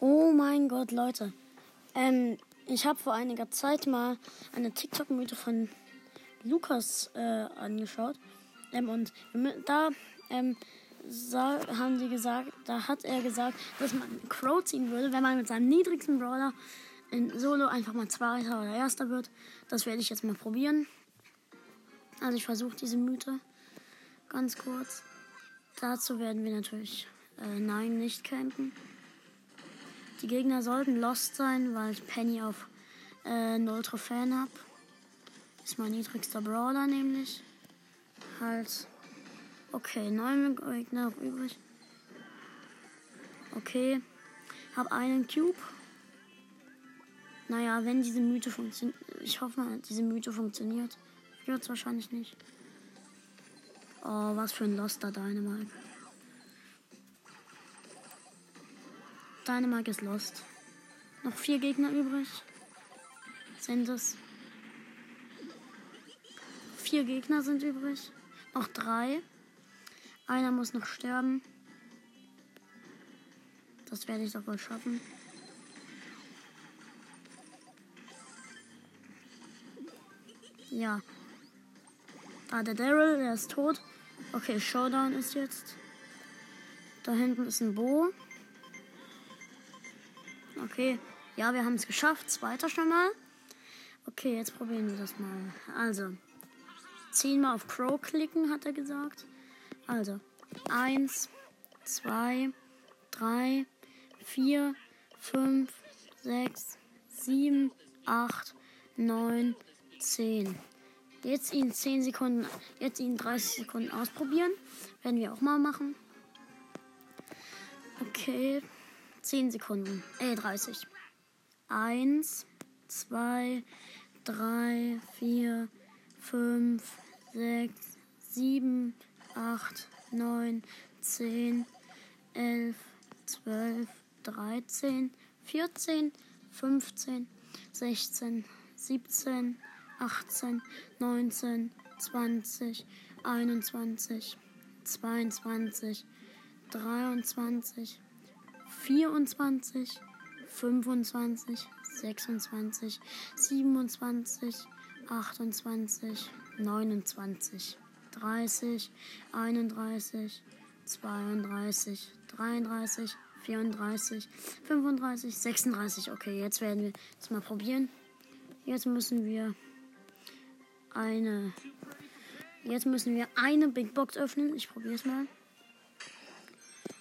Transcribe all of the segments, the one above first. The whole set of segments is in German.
Oh mein Gott, Leute. Ähm, ich habe vor einiger Zeit mal eine TikTok-Mythe von Lukas äh, angeschaut. Ähm, und da ähm, haben sie gesagt, da hat er gesagt, dass man Crow ziehen würde, wenn man mit seinem niedrigsten Brawler in Solo einfach mal Zweiter oder Erster wird. Das werde ich jetzt mal probieren. Also ich versuche diese Mythe ganz kurz. Dazu werden wir natürlich äh, nein nicht campen. Die Gegner sollten lost sein, weil ich Penny auf äh, 0 Trophäen habe. Ist mein niedrigster Brawler nämlich. Halt. Okay, neun Gegner noch übrig. Okay. Hab einen Cube. Naja, wenn diese Mythe funktioniert. Ich hoffe mal, diese Mythe funktioniert. Wird es wahrscheinlich nicht. Oh, was für ein Loster Dynamite. Dynamite ist lost. Noch vier Gegner übrig. Sind es. Vier Gegner sind übrig. Noch drei. Einer muss noch sterben. Das werde ich doch wohl schaffen. Ja. Ah, der Daryl, der ist tot. Okay, Showdown ist jetzt. Da hinten ist ein Bo. Okay, ja, wir haben es geschafft. Zweiter schon mal. Okay, jetzt probieren wir das mal. Also, zehnmal auf Crow klicken, hat er gesagt. Also, eins, zwei, drei, vier, fünf, sechs, sieben, acht, neun, zehn. Jetzt ihn 10 Sekunden, jetzt ihn 30 Sekunden ausprobieren. Werden wir auch mal machen. Okay. 10 Sekunden. Äh, 30. 1, 2, 3, 4, 5, 6, 7, 8, 9, 10, 11, 12, 13, 14, 15, 16, 17, 18, 19, 20, 21, 22, 23, 24, 25, 26, 27, 28, 29, 30, 31, 32, 33, 34, 35, 36. Okay, jetzt werden wir es mal probieren. Jetzt müssen wir eine. Jetzt müssen wir eine Big Box öffnen. Ich probiere es mal.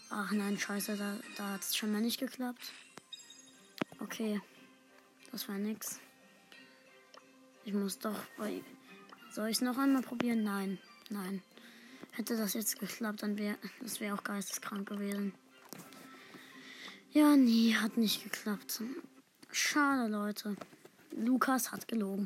Ach nein, scheiße, da, da hat es schon mal nicht geklappt. Okay. Das war nix. Ich muss doch. Soll ich es noch einmal probieren? Nein. Nein. Hätte das jetzt geklappt, dann wäre das wäre auch geisteskrank gewesen. Ja, nee, hat nicht geklappt. Schade, Leute. Lukas hat gelogen.